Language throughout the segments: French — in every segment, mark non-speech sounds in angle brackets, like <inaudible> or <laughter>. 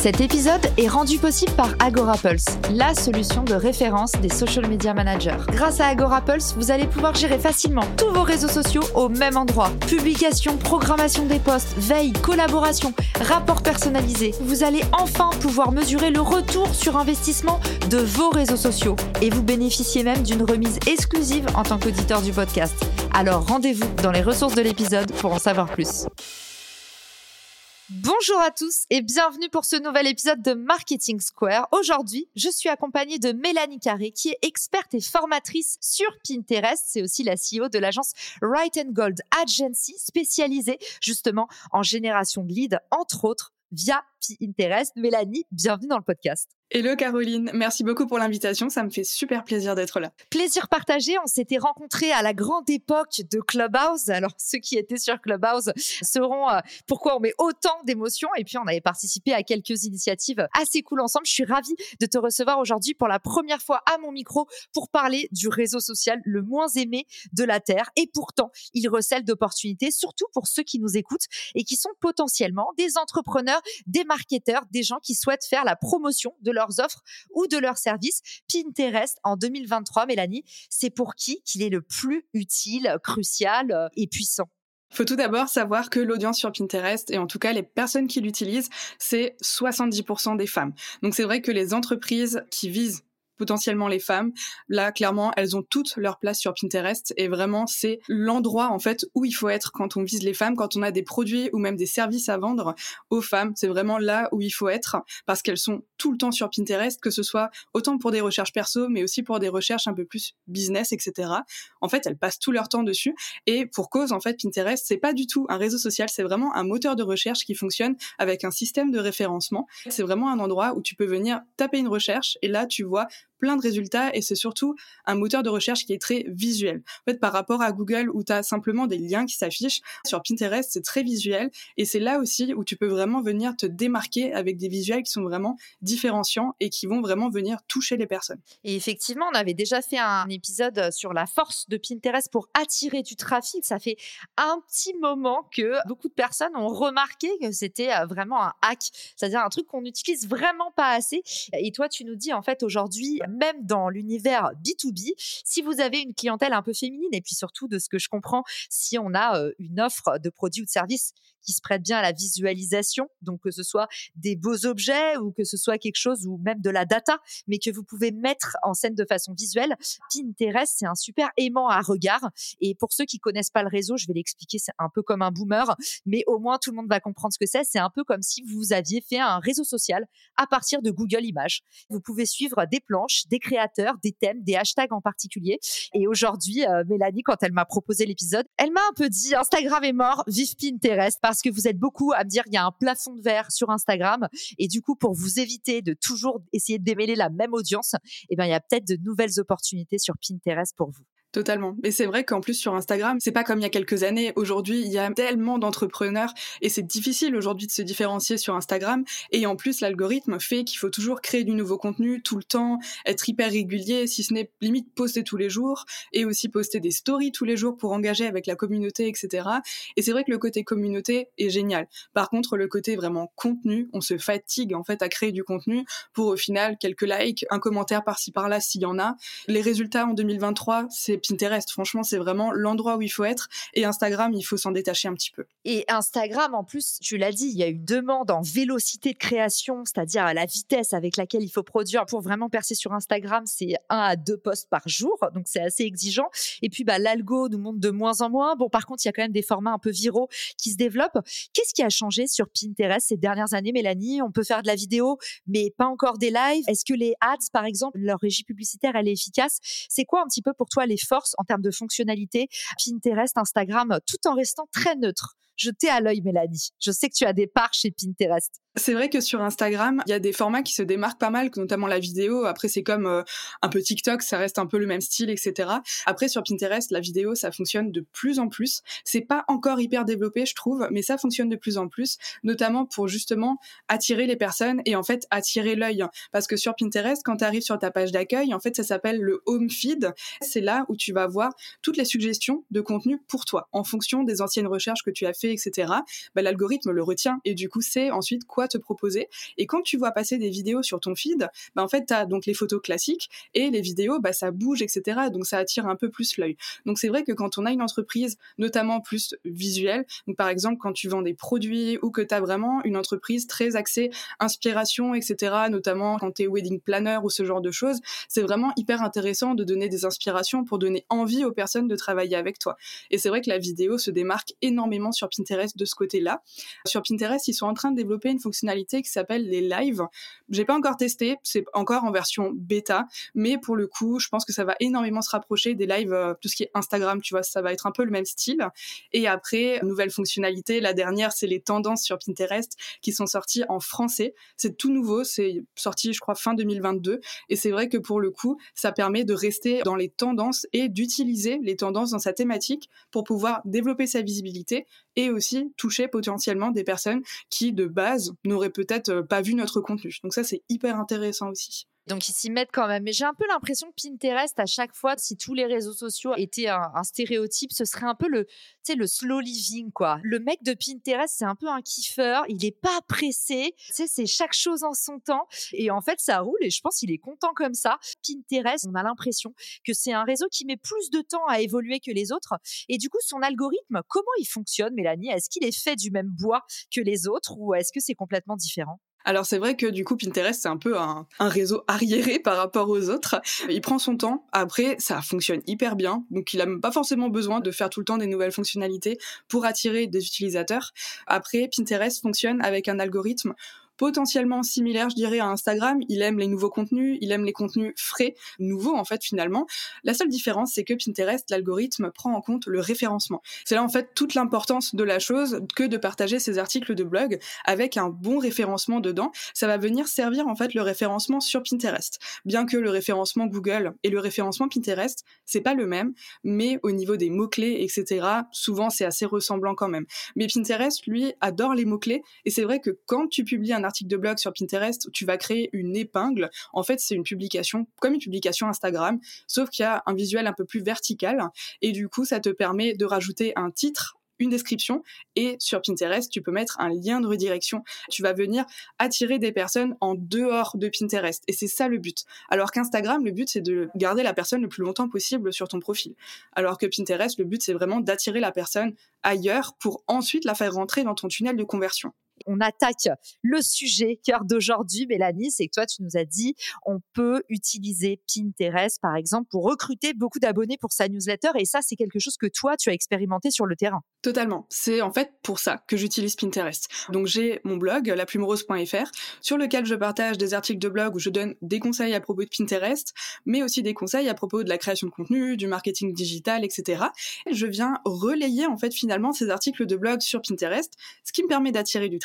Cet épisode est rendu possible par AgoraPulse, la solution de référence des social media managers. Grâce à AgoraPulse, vous allez pouvoir gérer facilement tous vos réseaux sociaux au même endroit. Publication, programmation des posts, veille, collaboration, rapport personnalisé. Vous allez enfin pouvoir mesurer le retour sur investissement de vos réseaux sociaux et vous bénéficiez même d'une remise exclusive en tant qu'auditeur du podcast. Alors rendez-vous dans les ressources de l'épisode pour en savoir plus. Bonjour à tous et bienvenue pour ce nouvel épisode de Marketing Square. Aujourd'hui, je suis accompagnée de Mélanie Carré qui est experte et formatrice sur Pinterest. C'est aussi la CEO de l'agence Right and Gold Agency spécialisée justement en génération de leads, entre autres via Pinterest. Mélanie, bienvenue dans le podcast. Hello Caroline, merci beaucoup pour l'invitation, ça me fait super plaisir d'être là. Plaisir partagé, on s'était rencontrés à la grande époque de Clubhouse. Alors <laughs> ceux qui étaient sur Clubhouse sauront euh, pourquoi on met autant d'émotions et puis on avait participé à quelques initiatives assez cool ensemble. Je suis ravie de te recevoir aujourd'hui pour la première fois à mon micro pour parler du réseau social le moins aimé de la Terre et pourtant il recèle d'opportunités, surtout pour ceux qui nous écoutent et qui sont potentiellement des entrepreneurs, des marketeurs, des gens qui souhaitent faire la promotion de leurs offres ou de leurs services. Pinterest en 2023, Mélanie, c'est pour qui qu'il est le plus utile, crucial euh, et puissant? Il faut tout d'abord savoir que l'audience sur Pinterest, et en tout cas les personnes qui l'utilisent, c'est 70% des femmes. Donc c'est vrai que les entreprises qui visent potentiellement les femmes. Là, clairement, elles ont toutes leur place sur Pinterest et vraiment, c'est l'endroit en fait où il faut être quand on vise les femmes, quand on a des produits ou même des services à vendre aux femmes. C'est vraiment là où il faut être parce qu'elles sont tout le temps sur Pinterest, que ce soit autant pour des recherches perso, mais aussi pour des recherches un peu plus business, etc. En fait, elles passent tout leur temps dessus et pour cause, en fait, Pinterest, c'est pas du tout un réseau social, c'est vraiment un moteur de recherche qui fonctionne avec un système de référencement. C'est vraiment un endroit où tu peux venir taper une recherche et là, tu vois plein de résultats et c'est surtout un moteur de recherche qui est très visuel. En fait, par rapport à Google où tu as simplement des liens qui s'affichent, sur Pinterest, c'est très visuel et c'est là aussi où tu peux vraiment venir te démarquer avec des visuels qui sont vraiment différenciants et qui vont vraiment venir toucher les personnes. Et effectivement, on avait déjà fait un épisode sur la force de Pinterest pour attirer du trafic. Ça fait un petit moment que beaucoup de personnes ont remarqué que c'était euh, vraiment un hack, c'est-à-dire un truc qu'on n'utilise vraiment pas assez. Et toi, tu nous dis en fait aujourd'hui, même dans l'univers B2B, si vous avez une clientèle un peu féminine et puis surtout de ce que je comprends, si on a euh, une offre de produits ou de services qui se prête bien à la visualisation, donc que ce soit des beaux objets ou que ce soit quelque chose ou même de la data, mais que vous pouvez mettre en scène de façon visuelle. Pinterest, c'est un super aimant à regard. Et pour ceux qui connaissent pas le réseau, je vais l'expliquer, c'est un peu comme un boomer, mais au moins tout le monde va comprendre ce que c'est. C'est un peu comme si vous aviez fait un réseau social à partir de Google Images. Vous pouvez suivre des planches, des créateurs, des thèmes, des hashtags en particulier. Et aujourd'hui, euh, Mélanie, quand elle m'a proposé l'épisode, elle m'a un peu dit Instagram est mort, vive Pinterest parce que vous êtes beaucoup à me dire il y a un plafond de verre sur Instagram et du coup pour vous éviter de toujours essayer de démêler la même audience, eh ben il y a peut-être de nouvelles opportunités sur Pinterest pour vous. Totalement. Et c'est vrai qu'en plus sur Instagram, c'est pas comme il y a quelques années. Aujourd'hui, il y a tellement d'entrepreneurs et c'est difficile aujourd'hui de se différencier sur Instagram. Et en plus, l'algorithme fait qu'il faut toujours créer du nouveau contenu tout le temps, être hyper régulier, si ce n'est limite poster tous les jours et aussi poster des stories tous les jours pour engager avec la communauté, etc. Et c'est vrai que le côté communauté est génial. Par contre, le côté vraiment contenu, on se fatigue en fait à créer du contenu pour au final quelques likes, un commentaire par-ci par-là s'il y en a. Les résultats en 2023, c'est Pinterest. Franchement, c'est vraiment l'endroit où il faut être. Et Instagram, il faut s'en détacher un petit peu. Et Instagram, en plus, tu l'as dit, il y a une demande en vélocité de création, c'est-à-dire la vitesse avec laquelle il faut produire. Pour vraiment percer sur Instagram, c'est un à deux posts par jour. Donc, c'est assez exigeant. Et puis, bah, l'algo nous montre de moins en moins. Bon, par contre, il y a quand même des formats un peu viraux qui se développent. Qu'est-ce qui a changé sur Pinterest ces dernières années, Mélanie? On peut faire de la vidéo, mais pas encore des lives. Est-ce que les ads, par exemple, leur régie publicitaire, elle est efficace? C'est quoi un petit peu pour toi les force en termes de fonctionnalité, Pinterest, Instagram, tout en restant très neutre. Je t'ai à l'œil, Mélanie. Je sais que tu as des parts chez Pinterest. C'est vrai que sur Instagram, il y a des formats qui se démarquent pas mal, notamment la vidéo. Après, c'est comme euh, un peu TikTok, ça reste un peu le même style, etc. Après, sur Pinterest, la vidéo, ça fonctionne de plus en plus. C'est pas encore hyper développé, je trouve, mais ça fonctionne de plus en plus, notamment pour justement attirer les personnes et en fait attirer l'œil. Parce que sur Pinterest, quand tu arrives sur ta page d'accueil, en fait, ça s'appelle le home feed. C'est là où tu vas voir toutes les suggestions de contenu pour toi, en fonction des anciennes recherches que tu as fait, etc. Bah, l'algorithme le retient et du coup, c'est ensuite quoi te proposer. Et quand tu vois passer des vidéos sur ton feed, bah, en fait, tu as donc les photos classiques et les vidéos, bah, ça bouge, etc. Donc ça attire un peu plus l'œil. Donc c'est vrai que quand on a une entreprise, notamment plus visuelle, par exemple quand tu vends des produits ou que tu as vraiment une entreprise très axée inspiration, etc., notamment quand tu es wedding planner ou ce genre de choses, c'est vraiment hyper intéressant de donner des inspirations pour donner envie aux personnes de travailler avec toi. Et c'est vrai que la vidéo se démarque énormément sur Pinterest de ce côté-là. Sur Pinterest, ils sont en train de développer une fonctionnalité qui s'appelle les lives. J'ai pas encore testé, c'est encore en version bêta, mais pour le coup, je pense que ça va énormément se rapprocher des lives, euh, tout ce qui est Instagram, tu vois, ça va être un peu le même style. Et après, nouvelle fonctionnalité, la dernière, c'est les tendances sur Pinterest qui sont sorties en français. C'est tout nouveau, c'est sorti, je crois, fin 2022. Et c'est vrai que pour le coup, ça permet de rester dans les tendances et d'utiliser les tendances dans sa thématique pour pouvoir développer sa visibilité et aussi toucher potentiellement des personnes qui, de base, n'auraient peut-être euh, pas vu notre contenu. Donc ça, c'est hyper intéressant aussi. Donc ils s'y mettent quand même. Mais j'ai un peu l'impression que Pinterest, à chaque fois, si tous les réseaux sociaux étaient un, stéréotype, ce serait un peu le, le slow living, quoi. Le mec de Pinterest, c'est un peu un kiffeur. Il n'est pas pressé. C'est chaque chose en son temps. Et en fait, ça roule. Et je pense qu'il est content comme ça. Pinterest, on a l'impression que c'est un réseau qui met plus de temps à évoluer que les autres. Et du coup, son algorithme, comment il fonctionne, Mélanie? Est-ce qu'il est fait du même bois que les autres ou est-ce que c'est complètement différent? Alors c'est vrai que du coup Pinterest c'est un peu un, réseau arriéré par rapport aux autres. Il prend son temps. Après ça fonctionne hyper bien, donc il a pas forcément besoin de faire tout le temps des nouvelles fonctionnalités pour attirer des utilisateurs. Après Pinterest fonctionne avec un algorithme potentiellement similaire, je dirais, à Instagram. Il aime les nouveaux contenus, il aime les contenus frais, nouveaux en fait finalement. La seule différence, c'est que Pinterest, l'algorithme prend en compte le référencement. C'est là en fait toute l'importance de la chose que de partager ces articles de blog avec un bon référencement dedans. Ça va venir servir en fait le référencement sur Pinterest. Bien que le référencement Google et le référencement Pinterest, c'est pas le même, mais au niveau des mots-clés, etc., souvent c'est assez ressemblant quand même. Mais Pinterest, lui, adore les mots-clés et c'est vrai que quand tu publies un article de blog sur Pinterest, tu vas créer une épingle. En fait, c'est une publication comme une publication Instagram, sauf qu'il y a un visuel un peu plus vertical. Et du coup, ça te permet de rajouter un titre une description et sur Pinterest, tu peux mettre un lien de redirection. Tu vas venir attirer des personnes en dehors de Pinterest et c'est ça le but. Alors qu'Instagram, le but c'est de garder la personne le plus longtemps possible sur ton profil. Alors que Pinterest, le but c'est vraiment d'attirer la personne ailleurs pour ensuite la faire rentrer dans ton tunnel de conversion on attaque le sujet cœur d'aujourd'hui, Mélanie. C'est que toi, tu nous as dit, on peut utiliser Pinterest, par exemple, pour recruter beaucoup d'abonnés pour sa newsletter. Et ça, c'est quelque chose que toi, tu as expérimenté sur le terrain. Totalement. C'est en fait pour ça que j'utilise Pinterest. Donc, j'ai mon blog, laplumerose.fr, sur lequel je partage des articles de blog où je donne des conseils à propos de Pinterest, mais aussi des conseils à propos de la création de contenu, du marketing digital, etc. Et je viens relayer, en fait, finalement, ces articles de blog sur Pinterest, ce qui me permet d'attirer du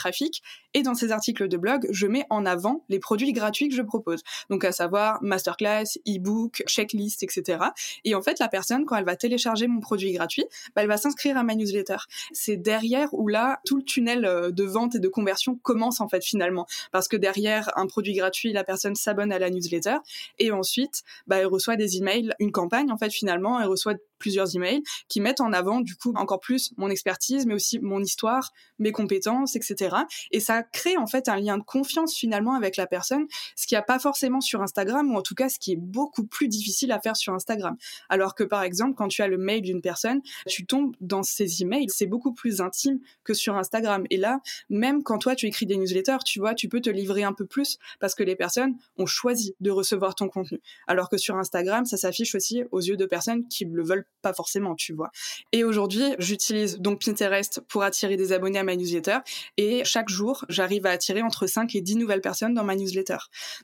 Et dans ces articles de blog, je mets en avant les produits gratuits que je propose. Donc, à savoir masterclass, e-book, checklist, etc. Et en fait, la personne, quand elle va télécharger mon produit gratuit, bah, elle va s'inscrire à ma newsletter. C'est derrière où là, tout le tunnel euh, de vente et de conversion commence en fait finalement. Parce que derrière un produit gratuit, la personne s'abonne à la newsletter et ensuite, bah, elle reçoit des emails, une campagne en fait finalement, elle reçoit plusieurs emails qui mettent en avant du coup encore plus mon expertise, mais aussi mon histoire, mes compétences, etc. Et ça crée en fait un lien de confiance finalement avec la personne, ce qu'il n'y a pas forcément sur Instagram, ou en tout cas ce qui est beaucoup plus difficile à faire sur Instagram. Alors que par exemple, quand tu as le mail d'une personne, tu tombes dans ces emails, c'est beaucoup plus intime que sur Instagram. Et là, même quand toi tu écris des newsletters, tu vois, tu peux te livrer un peu plus parce que les personnes ont choisi de recevoir ton contenu. Alors que sur Instagram, ça s'affiche aussi aux yeux de personnes qui le veulent pas forcément, tu vois. Et aujourd'hui, j'utilise donc Pinterest pour attirer des abonnés à ma newsletter et chaque jour, j'arrive à attirer entre 5 et 10 nouvelles personnes dans ma newsletter.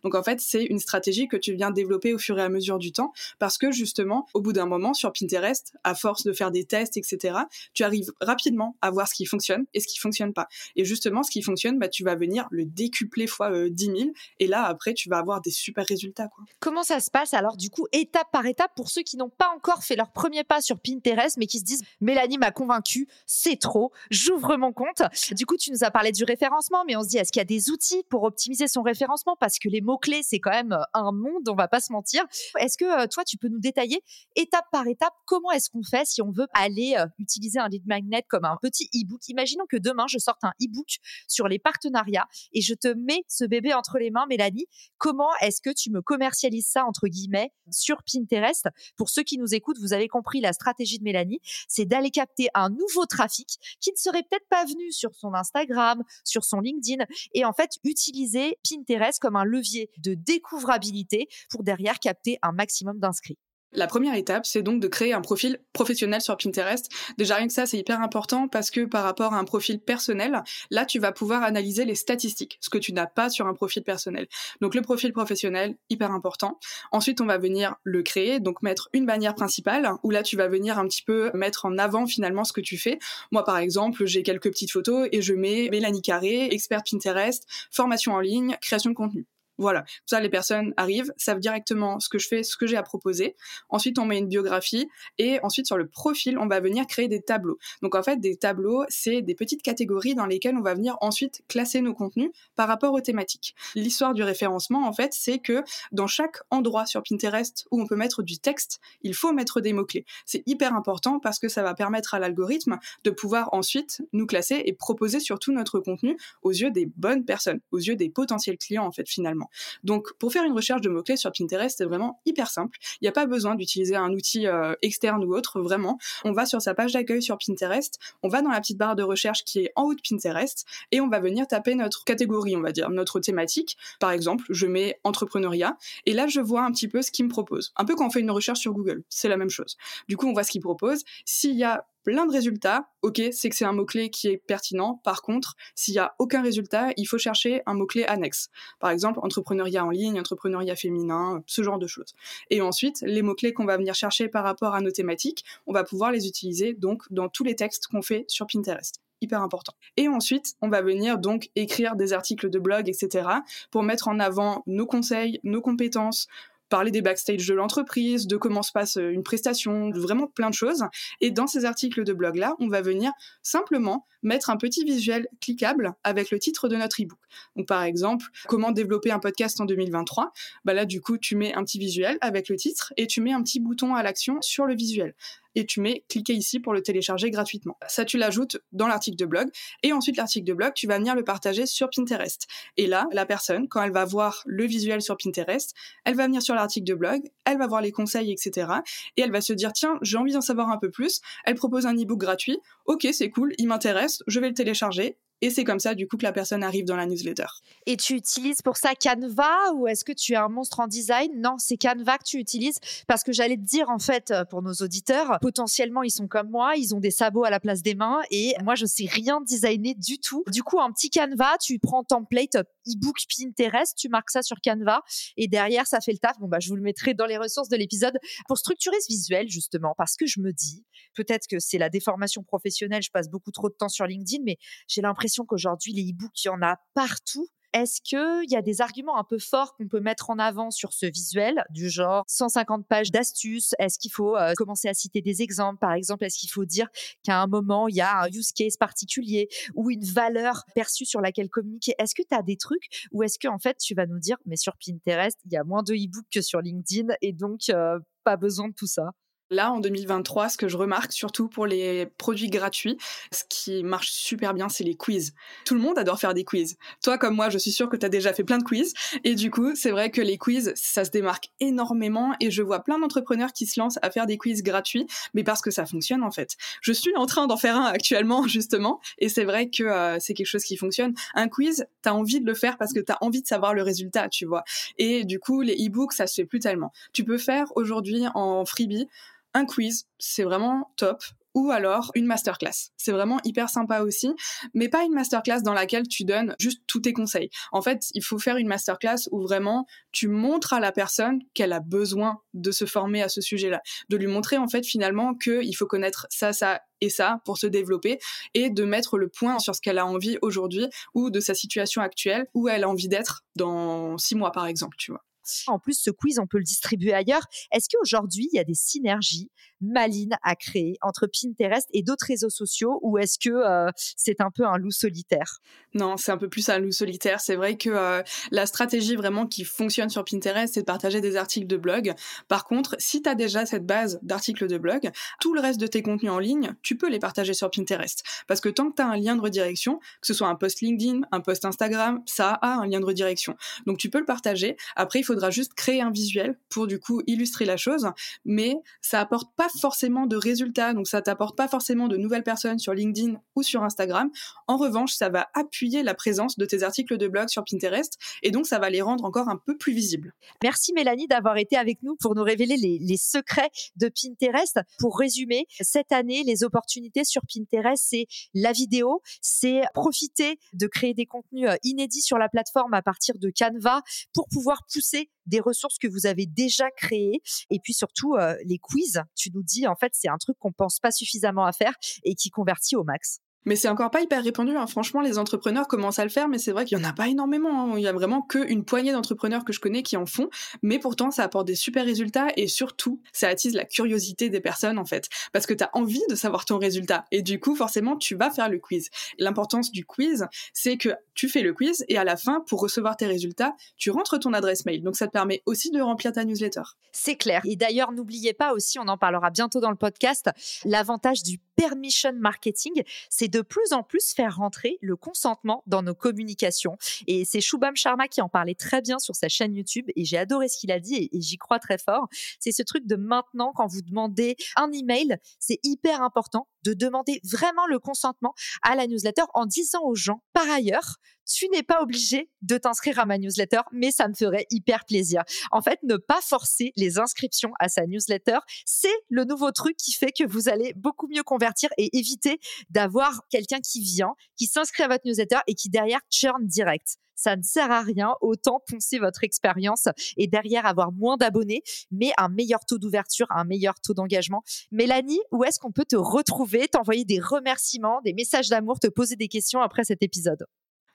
Donc en fait, c'est une stratégie que tu viens développer au fur et à mesure du temps parce que justement, au bout d'un moment sur Pinterest, à force de faire des tests, etc., tu arrives rapidement à voir ce qui fonctionne et ce qui fonctionne pas. Et justement, ce qui fonctionne, bah, tu vas venir le décupler fois 10 euh, 000 et là, après, tu vas avoir des super résultats. Comment ça se passe alors du coup, étape par étape, pour ceux qui n'ont pas encore fait leur pas sur Pinterest, mais qui se disent Mélanie m'a convaincu, c'est trop, j'ouvre mon compte. Du coup, tu nous as parlé du référencement, mais on se dit est-ce qu'il y a des outils pour optimiser son référencement? Parce que les mots-clés, c'est quand même euh, un monde, on va pas se mentir. Est-ce que euh, toi, tu peux nous détailler étape par étape comment est-ce qu'on fait si on veut aller euh, utiliser un lead magnet comme un petit e-book? Imaginons que demain, je sorte un e-book sur les partenariats et je te mets ce bébé entre les mains, Mélanie. Comment est-ce que tu me commercialises ça, entre guillemets, sur Pinterest? Pour ceux qui nous écoutent, vous avez compris la stratégie de Mélanie, c'est d'aller capter un nouveau trafic qui ne serait peut-être pas venu sur son Instagram, sur son LinkedIn, et en fait utiliser Pinterest comme un levier de découvrabilité pour derrière capter un maximum d'inscrits. La première étape, c'est donc de créer un profil professionnel sur Pinterest. Déjà, rien que ça, c'est hyper important parce que par rapport à un profil personnel, là, tu vas pouvoir analyser les statistiques, ce que tu n'as pas sur un profil personnel. Donc, le profil professionnel, hyper important. Ensuite, on va venir le créer, donc mettre une bannière principale où là, tu vas venir un petit peu mettre en avant finalement ce que tu fais. Moi, par exemple, j'ai quelques petites photos et je mets Mélanie Carré, expert Pinterest, formation en ligne, création de contenu. Voilà, ça les personnes arrivent, savent directement ce que je fais, ce que j'ai à proposer. Ensuite, on met une biographie et ensuite sur le profil, on va venir créer des tableaux. Donc en fait, des tableaux, c'est des petites catégories dans lesquelles on va venir ensuite classer nos contenus par rapport aux thématiques. L'histoire du référencement, en fait, c'est que dans chaque endroit sur Pinterest où on peut mettre du texte, il faut mettre des mots-clés. C'est hyper important parce que ça va permettre à l'algorithme de pouvoir ensuite nous classer et proposer surtout notre contenu aux yeux des bonnes personnes, aux yeux des potentiels clients, en fait, finalement. Donc, pour faire une recherche de mots-clés sur Pinterest, c'est vraiment hyper simple. Il n'y a pas besoin d'utiliser un outil euh, externe ou autre, vraiment. On va sur sa page d'accueil sur Pinterest, on va dans la petite barre de recherche qui est en haut de Pinterest et on va venir taper notre catégorie, on va dire, notre thématique. Par exemple, je mets entrepreneuriat et là, je vois un petit peu ce qu'il me propose. Un peu quand on fait une recherche sur Google, c'est la même chose. Du coup, on voit ce qu'il propose. S'il y a plein de résultats, ok, c'est que c'est un mot-clé qui est pertinent. Par contre, s'il n'y a aucun résultat, il faut chercher un mot-clé annexe. Par exemple, entrepreneuriat en ligne, entrepreneuriat féminin, ce genre de choses. Et ensuite, les mots-clés qu'on va venir chercher par rapport à nos thématiques, on va pouvoir les utiliser donc dans tous les textes qu'on fait sur Pinterest hyper important. Et ensuite, on va venir donc écrire des articles de blog, etc., pour mettre en avant nos conseils, nos compétences, parler des backstage de l'entreprise, de comment se passe euh, une prestation, vraiment plein de choses. Et dans ces articles de blog-là, on va venir simplement mettre un petit visuel cliquable avec le titre de notre ebook. Donc par exemple, comment développer un podcast en 2023 Bah là du coup, tu mets un petit visuel avec le titre et tu mets un petit bouton à l'action sur le visuel et tu mets cliquez ici pour le télécharger gratuitement. Ça, tu l'ajoutes dans l'article de blog et ensuite l'article de blog, tu vas venir le partager sur Pinterest. Et là, la personne, quand elle va voir le visuel sur Pinterest, elle va venir sur l'article de blog, elle va voir les conseils, etc. Et elle va se dire tiens, j'ai envie d'en savoir un peu plus. Elle propose un ebook gratuit. Ok, c'est cool, il m'intéresse, je vais le télécharger et c'est comme ça, du coup, que la personne arrive dans la newsletter. Et tu utilises pour ça Canva ou est-ce que tu es un monstre en design? Non, c'est Canva que tu utilises parce que j'allais te dire, en fait, euh, pour nos auditeurs, potentiellement, ils sont comme moi, ils ont des sabots à la place des mains et moi, je sais rien designer du tout. Du coup, un petit Canva, tu prends template e-book Pinterest, tu marques ça sur Canva et derrière, ça fait le taf. Bon, bah, je vous le mettrai dans les ressources de l'épisode pour structurer ce visuel, justement, parce que je me dis, peut-être que c'est la déformation professionnelle, je passe beaucoup trop de temps sur LinkedIn, mais j'ai l'impression qu'aujourd'hui, les e-books, il y en a partout. Est-ce qu'il y a des arguments un peu forts qu'on peut mettre en avant sur ce visuel, du genre 150 pages d'astuces? Est-ce qu'il faut euh, commencer à citer des exemples? Par exemple, est-ce qu'il faut dire qu'à un moment, il y a un use case particulier ou une valeur perçue sur laquelle communiquer? Est-ce que tu as des trucs ou est-ce qu'en fait, tu vas nous dire, mais sur Pinterest, il y a moins de e-books que sur LinkedIn et donc euh, pas besoin de tout ça? Là, en 2023, ce que je remarque, surtout pour les produits gratuits, ce qui marche super bien, c'est les quiz. Tout le monde adore faire des quiz. Toi, comme moi, je suis sûre que tu as déjà fait plein de quiz. Et du coup, c'est vrai que les quiz, ça se démarque énormément. Et je vois plein d'entrepreneurs qui se lancent à faire des quiz gratuits, mais parce que ça fonctionne, en fait. Je suis en train d'en faire un actuellement, <laughs> justement. Et c'est vrai que euh, c'est quelque chose qui fonctionne. Un quiz, tu as envie de le faire parce que tu as envie de savoir le résultat, tu vois. Et du coup, les e-books, ça se fait plus tellement. Tu peux faire aujourd'hui en freebie un quiz, c'est vraiment top ou alors une masterclass. C'est vraiment hyper sympa aussi, mais pas une masterclass dans laquelle tu donnes juste tous tes conseils. En fait, il faut faire une masterclass où vraiment tu montres à la personne qu'elle a besoin de se former à ce sujet-là, de lui montrer en fait finalement qu'il faut connaître ça, ça et ça pour se développer et de mettre le point sur ce qu'elle a envie aujourd'hui ou de sa situation actuelle où elle a envie d'être dans six mois par exemple, tu vois. En plus, ce quiz, on peut le distribuer ailleurs. Est-ce qu'aujourd'hui, il y a des synergies malines à créer entre Pinterest et d'autres réseaux sociaux ou est-ce que euh, c'est un peu un loup solitaire? Non, c'est un peu plus un loup solitaire. C'est vrai que euh, la stratégie vraiment qui fonctionne sur Pinterest, c'est de partager des articles de blog. Par contre, si tu as déjà cette base d'articles de blog, tout le reste de tes contenus en ligne, tu peux les partager sur Pinterest. Parce que tant que tu as un lien de redirection, que ce soit un post LinkedIn, un post Instagram, ça a un lien de redirection. Donc tu peux le partager. Après, il faut juste créer un visuel pour du coup illustrer la chose, mais ça apporte pas forcément de résultats, donc ça t'apporte pas forcément de nouvelles personnes sur LinkedIn ou sur Instagram. En revanche, ça va appuyer la présence de tes articles de blog sur Pinterest et donc ça va les rendre encore un peu plus visibles. Merci Mélanie d'avoir été avec nous pour nous révéler les, les secrets de Pinterest. Pour résumer, cette année, les opportunités sur Pinterest, c'est la vidéo, c'est profiter de créer des contenus euh, inédits sur la plateforme à partir de Canva pour pouvoir pousser des ressources que vous avez déjà créées et puis surtout euh, les quiz. Tu nous dis en fait c'est un truc qu'on pense pas suffisamment à faire et qui convertit au max. Mais c'est encore pas hyper répandu. Hein. Franchement, les entrepreneurs commencent à le faire, mais c'est vrai qu'il y en a pas énormément. Hein. Il y a vraiment qu'une poignée d'entrepreneurs que je connais qui en font. Mais pourtant, ça apporte des super résultats et surtout, ça attise la curiosité des personnes en fait, parce que tu as envie de savoir ton résultat. Et du coup, forcément, tu vas faire le quiz. L'importance du quiz, c'est que tu fais le quiz et à la fin, pour recevoir tes résultats, tu rentres ton adresse mail. Donc ça te permet aussi de remplir ta newsletter. C'est clair. Et d'ailleurs, n'oubliez pas aussi, on en parlera bientôt dans le podcast, l'avantage du permission marketing, c'est de plus en plus faire rentrer le consentement dans nos communications. Et c'est Shubham Sharma qui en parlait très bien sur sa chaîne YouTube et j'ai adoré ce qu'il a dit et, j'y crois très fort. C'est ce truc de maintenant, quand vous demandez un email, c'est hyper important de demander vraiment le consentement à la newsletter en disant aux gens, par ailleurs, tu n'es pas obligé de t'inscrire à ma newsletter, mais ça me ferait hyper plaisir. En fait, ne pas forcer les inscriptions à sa newsletter, c'est le nouveau truc qui fait que vous allez beaucoup mieux convertir et éviter d'avoir quelqu'un qui vient, qui s'inscrit à votre newsletter et qui derrière churn direct ça ne sert à rien. Autant poncer votre expérience et derrière avoir moins d'abonnés, mais un meilleur taux d'ouverture, un meilleur taux d'engagement. Mélanie, où est-ce qu'on peut te retrouver, t'envoyer des remerciements, des messages d'amour, te poser des questions après cet épisode?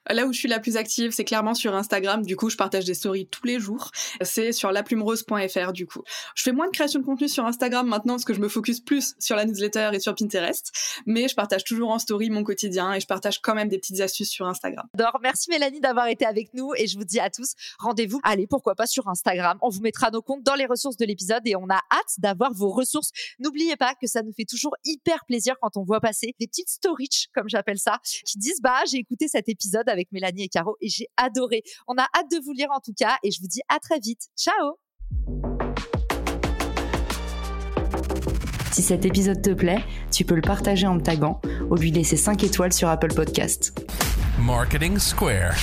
Là où je suis la plus active, c'est clairement sur Instagram. Du coup, je partage des stories tous les jours. C'est sur laplumerose.fr du coup. Je fais moins de création de contenu sur Instagram maintenant parce que je me focus plus sur la newsletter et sur Pinterest. Mais je partage toujours en story mon quotidien et je partage quand même des petites astuces sur Instagram. D'or, merci Mélanie d'avoir été avec nous et je vous dis à tous, rendez-vous, allez, pourquoi pas sur Instagram. On vous mettra nos comptes dans les ressources de l'épisode et on a hâte d'avoir vos ressources. N'oubliez pas que ça nous fait toujours hyper plaisir quand on voit passer des petites stories, comme j'appelle ça, qui disent, bah, j'ai écouté cet épisode avec Mélanie et Caro et j'ai adoré. On a hâte de vous lire en tout cas et je vous dis à très vite. Ciao Si cet épisode te plaît, tu peux le partager en me taguant ou lui laisser 5 étoiles sur Apple Podcast. Marketing Square.